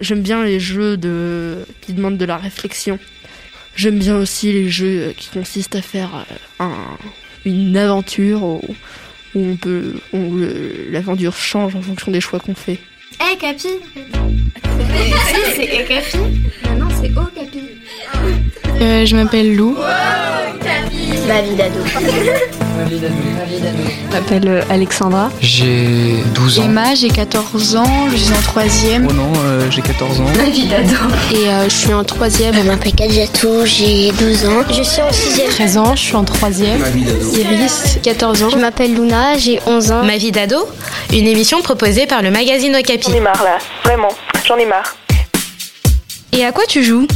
J'aime bien les jeux de... qui demandent de la réflexion. J'aime bien aussi les jeux qui consistent à faire euh, un... une aventure où, où on peut, où le- l'aventure change en fonction des choix qu'on fait. Eh, Capi Si, c'est Capi? Maintenant, c'est Oh, Capi. Euh, je m'appelle Lou. Ma vie d'ado. Je m'appelle euh, Alexandra. J'ai 12 ans. Emma, j'ai 14 ans, je suis en troisième. Oh non, euh, j'ai 14 ans. Ma vie d'ado. Et euh, je suis en troisième. Je m'appelle Kadjatou, j'ai 12 ans. Je suis en 6 13 ans, je suis en troisième. Iris, 14 ans. Je m'appelle Luna, j'ai 11 ans. Ma vie d'ado, une émission proposée par le magazine Okapi. J'en ai marre là, vraiment, j'en ai marre. Et à quoi tu joues?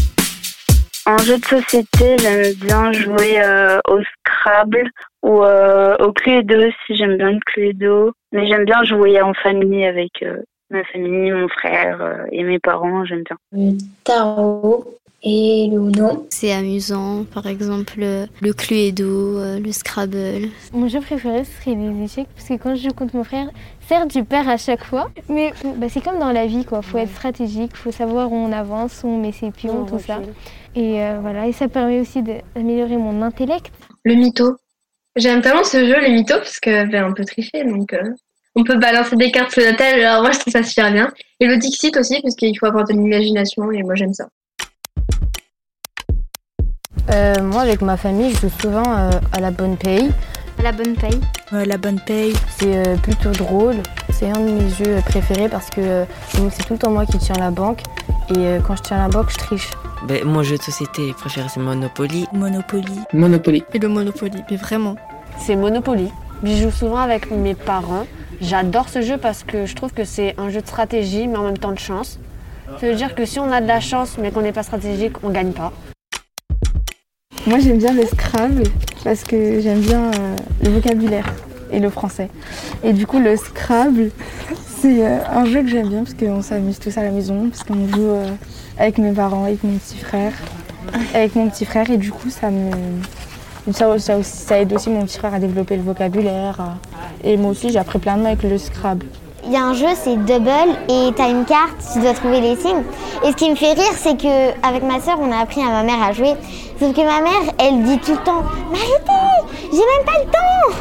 En jeu de société, j'aime bien jouer euh, au Scrabble ou euh, au Cluedo si j'aime bien le Cluedo. Mais j'aime bien jouer en famille avec euh, ma famille, mon frère et mes parents, j'aime bien. Et le Uno. C'est amusant, par exemple euh, le Cluedo, euh, le Scrabble. Mon jeu préféré serait les échecs parce que quand je joue contre mon frère, certes je perds à chaque fois, mais bah, c'est comme dans la vie quoi. Faut être stratégique, faut savoir où on avance, où on met ses pions, tout ça. Et euh, voilà, et ça permet aussi d'améliorer mon intellect. Le mytho. J'aime tellement ce jeu, le mytho, parce que ben, on peut tricher, donc euh, on peut balancer des cartes sur la table. Alors moi, je trouve ça super bien. Et le Dixit aussi, parce qu'il faut avoir de l'imagination, et moi, j'aime ça. Euh, moi, avec ma famille, je joue souvent euh, à la bonne paye. La bonne paye. la bonne paye, c'est euh, plutôt drôle. C'est un de mes jeux préférés parce que euh, c'est tout le temps moi qui tiens la banque. Et euh, quand je tiens la banque, je triche. Ben, mon jeu de société préféré, c'est Monopoly. Monopoly. Monopoly. Et le Monopoly, mais vraiment. C'est Monopoly. Je joue souvent avec mes parents. J'adore ce jeu parce que je trouve que c'est un jeu de stratégie, mais en même temps de chance. Ça veut dire que si on a de la chance, mais qu'on n'est pas stratégique, on gagne pas. Moi j'aime bien le Scrabble parce que j'aime bien euh, le vocabulaire et le français. Et du coup le Scrabble c'est euh, un jeu que j'aime bien parce qu'on s'amuse tous à la maison, parce qu'on joue euh, avec mes parents, avec mon petit frère, avec mon petit frère et du coup ça me aide aussi mon petit frère à développer le vocabulaire. Et moi aussi j'ai appris plein de mots avec le Scrabble. Il y a un jeu, c'est double, et t'as une carte, tu dois trouver les signes. Et ce qui me fait rire, c'est que avec ma sœur, on a appris à ma mère à jouer. Sauf que ma mère, elle dit tout le temps, mais arrêtez, j'ai même pas le temps.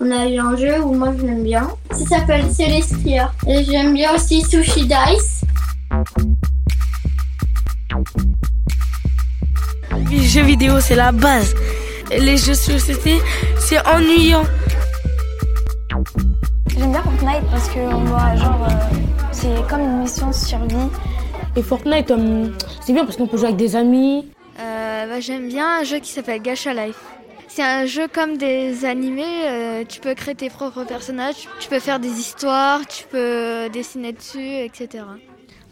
On a eu un jeu où moi je l'aime bien. Ça s'appelle Celestia. Et j'aime bien aussi Sushi Dice. Les jeux vidéo, c'est la base. Les jeux de société, c'est ennuyant. J'aime bien Fortnite parce que on doit genre euh, c'est comme une mission de survie. Et Fortnite, euh, c'est bien parce qu'on peut jouer avec des amis. Euh, bah, J'aime bien un jeu qui s'appelle Gacha Life. C'est un jeu comme des animés, euh, tu peux créer tes propres personnages, tu peux faire des histoires, tu peux dessiner dessus, etc.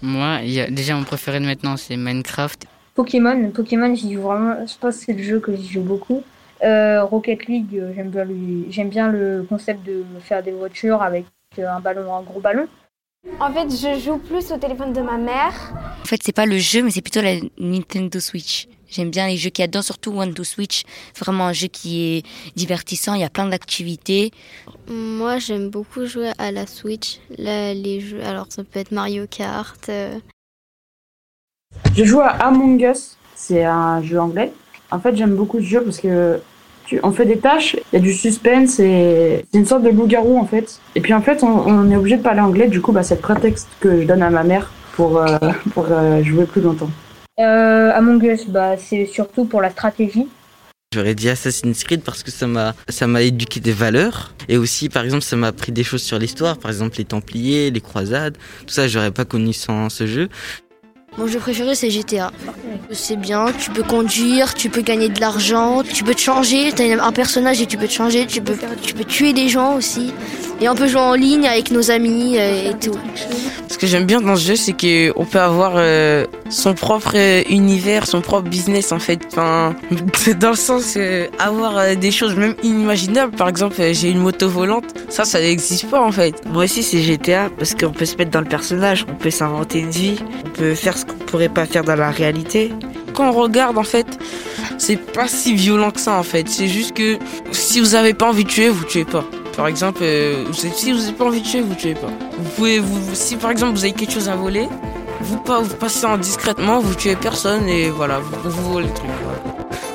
Moi, il y a, déjà mon préféré de maintenant, c'est Minecraft. Pokémon, Pokémon, j'y joue vraiment. Je pense que c'est le jeu que j'y joue beaucoup. Euh, Rocket League, j'aime bien, lui- j'aime bien le concept de faire des voitures avec euh, un ballon, un gros ballon. En fait, je joue plus au téléphone de ma mère. En fait, c'est pas le jeu, mais c'est plutôt la Nintendo Switch. J'aime bien les jeux qu'il y a dedans, surtout One to Switch. C'est vraiment un jeu qui est divertissant, il y a plein d'activités. Moi, j'aime beaucoup jouer à la Switch. Là, les jeux, alors ça peut être Mario Kart. euh, Je joue à Among Us, c'est un jeu anglais. En fait, j'aime beaucoup ce jeu parce que tu, on fait des tâches, il y a du suspense et c'est une sorte de loup-garou en fait. Et puis en fait, on, on est obligé de parler anglais, du coup, bah, c'est le prétexte que je donne à ma mère pour, euh, pour euh, jouer plus longtemps. Euh, Among Us, bah, c'est surtout pour la stratégie. J'aurais dit Assassin's Creed parce que ça m'a ça m'a éduqué des valeurs et aussi par exemple ça m'a appris des choses sur l'histoire, par exemple les Templiers, les croisades, tout ça j'aurais pas connu sans ce jeu. Mon jeu préféré, c'est GTA. C'est bien, tu peux conduire, tu peux gagner de l'argent, tu peux te changer, tu as un personnage et tu peux te changer, tu peux, tu peux tuer des gens aussi. Et on peut jouer en ligne avec nos amis et tout. Ce que j'aime bien dans ce jeu, c'est qu'on peut avoir euh, son propre euh, univers, son propre business en fait. Enfin, dans le sens euh, avoir euh, des choses même inimaginables. Par exemple, j'ai une moto volante, ça, ça n'existe pas en fait. Moi aussi c'est GTA parce qu'on peut se mettre dans le personnage, on peut s'inventer une vie, on peut faire ce qu'on pourrait pas faire dans la réalité. Quand on regarde en fait, c'est pas si violent que ça en fait. C'est juste que si vous avez pas envie de tuer, vous tuez pas. Par exemple, euh, si vous n'avez pas envie de tuer, vous tuez pas. Vous pouvez, vous, si par exemple vous avez quelque chose à voler, vous, vous passez en discrètement, vous tuez personne et voilà, vous, vous volez le truc.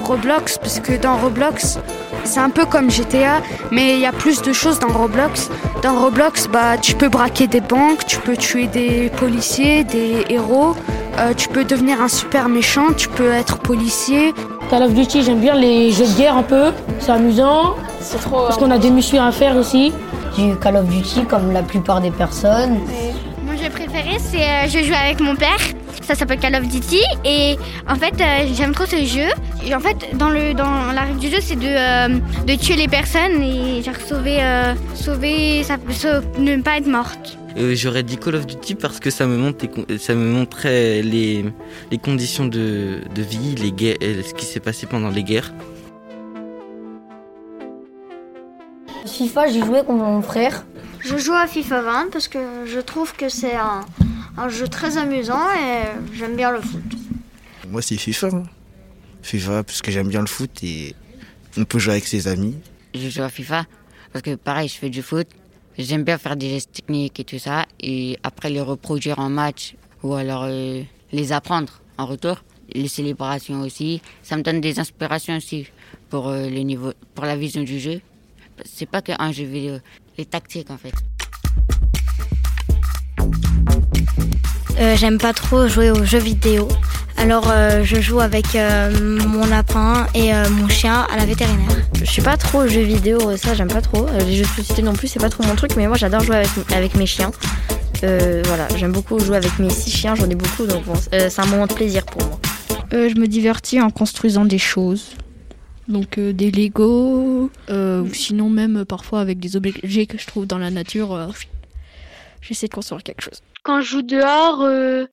Roblox, parce que dans Roblox, c'est un peu comme GTA, mais il y a plus de choses dans Roblox. Dans Roblox, bah, tu peux braquer des banques, tu peux tuer des policiers, des héros, euh, tu peux devenir un super méchant, tu peux être policier. Call of Duty, j'aime bien les jeux de guerre un peu, c'est amusant. C'est trop. Parce qu'on a des missions à faire aussi. Du Call of Duty comme la plupart des personnes. Mon jeu préféré, c'est euh, je joue avec mon père. Ça s'appelle Call of Duty et en fait euh, j'aime trop ce jeu. Et en fait dans le dans la règle du jeu c'est de, euh, de tuer les personnes et genre sauver euh, sauver ça ne pas être morte. Euh, J'aurais dit Call of Duty parce que ça me montre ça me montrait les, les conditions de, de vie, les guerres, ce qui s'est passé pendant les guerres. FIFA, j'ai joué contre mon frère. Je joue à FIFA 20 parce que je trouve que c'est un, un jeu très amusant et j'aime bien le foot. Moi, c'est FIFA. hein. FIFA, parce que j'aime bien le foot et on peut jouer avec ses amis. Je joue à FIFA parce que pareil, je fais du foot. J'aime bien faire des gestes techniques et tout ça. Et après les reproduire en match ou alors euh, les apprendre en retour. Les célébrations aussi. Ça me donne des inspirations aussi pour, euh, le niveau, pour la vision du jeu. C'est pas qu'un jeu vidéo, les tactiques en fait. Euh, J'aime pas trop jouer aux jeux vidéo. Alors euh, je joue avec euh, mon lapin et euh, mon chien à la vétérinaire. Je suis pas trop aux jeux vidéo, ça j'aime pas trop. Euh, Les jeux de société non plus, c'est pas trop mon truc, mais moi j'adore jouer avec, avec mes chiens. Euh, voilà, j'aime beaucoup jouer avec mes six chiens, j'en ai beaucoup, donc bon, euh, c'est un moment de plaisir pour moi. Euh, je me divertis en construisant des choses. Donc euh, des Lego, euh, ou sinon même parfois avec des objets que je trouve dans la nature, euh, j'essaie de construire quelque chose. Quand je joue dehors, euh,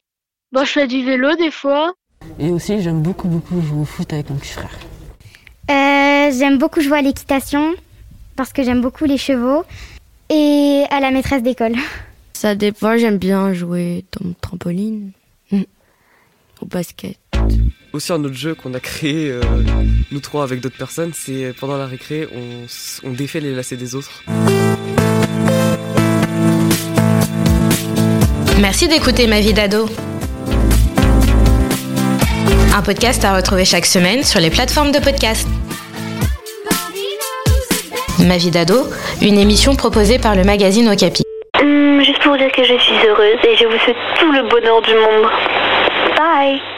bah, je fais du vélo des fois. Et aussi, j'aime beaucoup, beaucoup jouer au foot avec mon petit frère. Euh, j'aime beaucoup jouer à l'équitation parce que j'aime beaucoup les chevaux et à la maîtresse d'école. Ça dépend, j'aime bien jouer dans le trampoline, au basket. Aussi un autre jeu qu'on a créé, euh, nous trois avec d'autres personnes, c'est pendant la récré, on défait les lacets des autres. Merci d'écouter Ma vie d'ado. Un podcast à retrouver chaque semaine sur les plateformes de podcast. Ma vie d'ado, une émission proposée par le magazine Okapi. Hum, juste pour vous dire que je suis heureuse et je vous souhaite tout le bonheur du monde. Bye